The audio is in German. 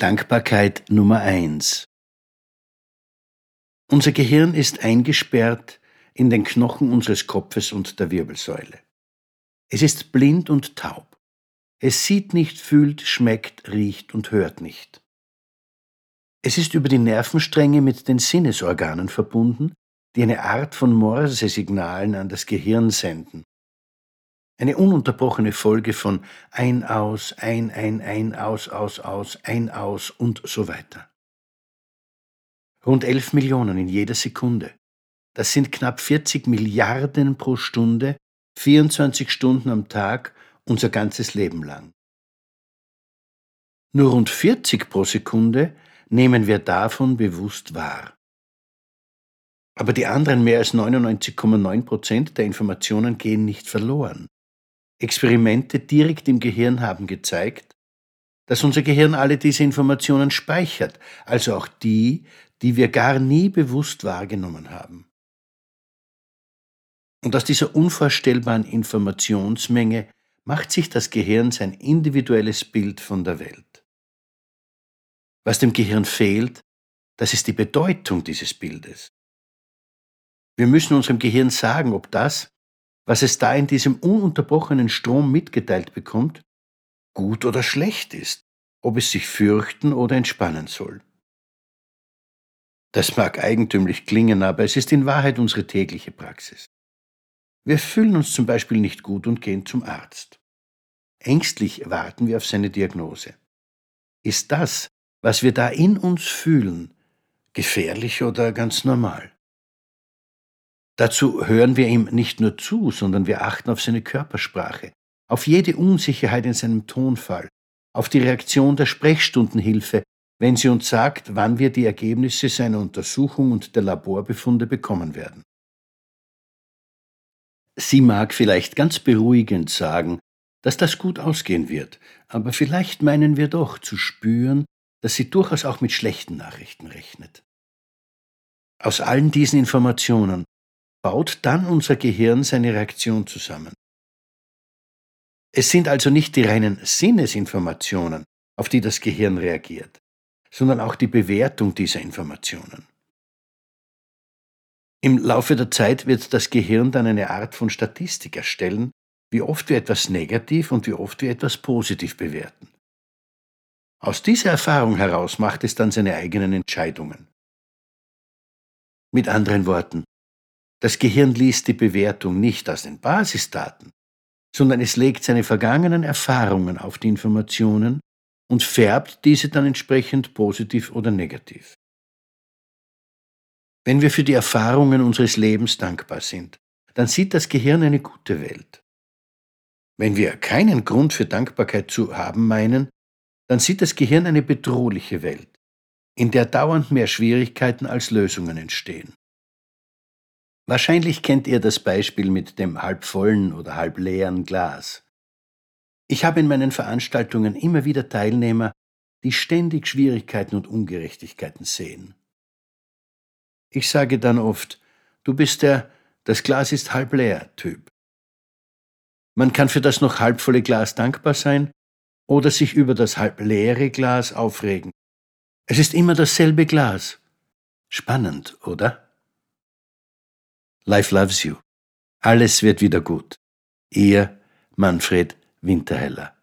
Dankbarkeit Nummer eins. Unser Gehirn ist eingesperrt in den Knochen unseres Kopfes und der Wirbelsäule. Es ist blind und taub. Es sieht nicht, fühlt, schmeckt, riecht und hört nicht. Es ist über die Nervenstränge mit den Sinnesorganen verbunden, die eine Art von Morsesignalen an das Gehirn senden. Eine ununterbrochene Folge von ein, aus, ein, ein, ein, aus, aus, aus, ein, aus und so weiter. Rund 11 Millionen in jeder Sekunde. Das sind knapp 40 Milliarden pro Stunde, 24 Stunden am Tag, unser ganzes Leben lang. Nur rund 40 pro Sekunde nehmen wir davon bewusst wahr. Aber die anderen mehr als 99,9 Prozent der Informationen gehen nicht verloren. Experimente direkt im Gehirn haben gezeigt, dass unser Gehirn alle diese Informationen speichert, also auch die, die wir gar nie bewusst wahrgenommen haben. Und aus dieser unvorstellbaren Informationsmenge macht sich das Gehirn sein individuelles Bild von der Welt. Was dem Gehirn fehlt, das ist die Bedeutung dieses Bildes. Wir müssen unserem Gehirn sagen, ob das, was es da in diesem ununterbrochenen Strom mitgeteilt bekommt, gut oder schlecht ist, ob es sich fürchten oder entspannen soll. Das mag eigentümlich klingen, aber es ist in Wahrheit unsere tägliche Praxis. Wir fühlen uns zum Beispiel nicht gut und gehen zum Arzt. Ängstlich warten wir auf seine Diagnose. Ist das, was wir da in uns fühlen, gefährlich oder ganz normal? Dazu hören wir ihm nicht nur zu, sondern wir achten auf seine Körpersprache, auf jede Unsicherheit in seinem Tonfall, auf die Reaktion der Sprechstundenhilfe, wenn sie uns sagt, wann wir die Ergebnisse seiner Untersuchung und der Laborbefunde bekommen werden. Sie mag vielleicht ganz beruhigend sagen, dass das gut ausgehen wird, aber vielleicht meinen wir doch zu spüren, dass sie durchaus auch mit schlechten Nachrichten rechnet. Aus allen diesen Informationen baut dann unser Gehirn seine Reaktion zusammen. Es sind also nicht die reinen Sinnesinformationen, auf die das Gehirn reagiert, sondern auch die Bewertung dieser Informationen. Im Laufe der Zeit wird das Gehirn dann eine Art von Statistik erstellen, wie oft wir etwas negativ und wie oft wir etwas positiv bewerten. Aus dieser Erfahrung heraus macht es dann seine eigenen Entscheidungen. Mit anderen Worten, das Gehirn liest die Bewertung nicht aus den Basisdaten, sondern es legt seine vergangenen Erfahrungen auf die Informationen und färbt diese dann entsprechend positiv oder negativ. Wenn wir für die Erfahrungen unseres Lebens dankbar sind, dann sieht das Gehirn eine gute Welt. Wenn wir keinen Grund für Dankbarkeit zu haben meinen, dann sieht das Gehirn eine bedrohliche Welt, in der dauernd mehr Schwierigkeiten als Lösungen entstehen. Wahrscheinlich kennt ihr das Beispiel mit dem halbvollen oder halbleeren Glas. Ich habe in meinen Veranstaltungen immer wieder Teilnehmer, die ständig Schwierigkeiten und Ungerechtigkeiten sehen. Ich sage dann oft, du bist der das Glas ist halb leer Typ. Man kann für das noch halbvolle Glas dankbar sein oder sich über das halb leere Glas aufregen. Es ist immer dasselbe Glas. Spannend, oder? Life loves you. Alles wird wieder gut. Ihr Manfred Winterheller.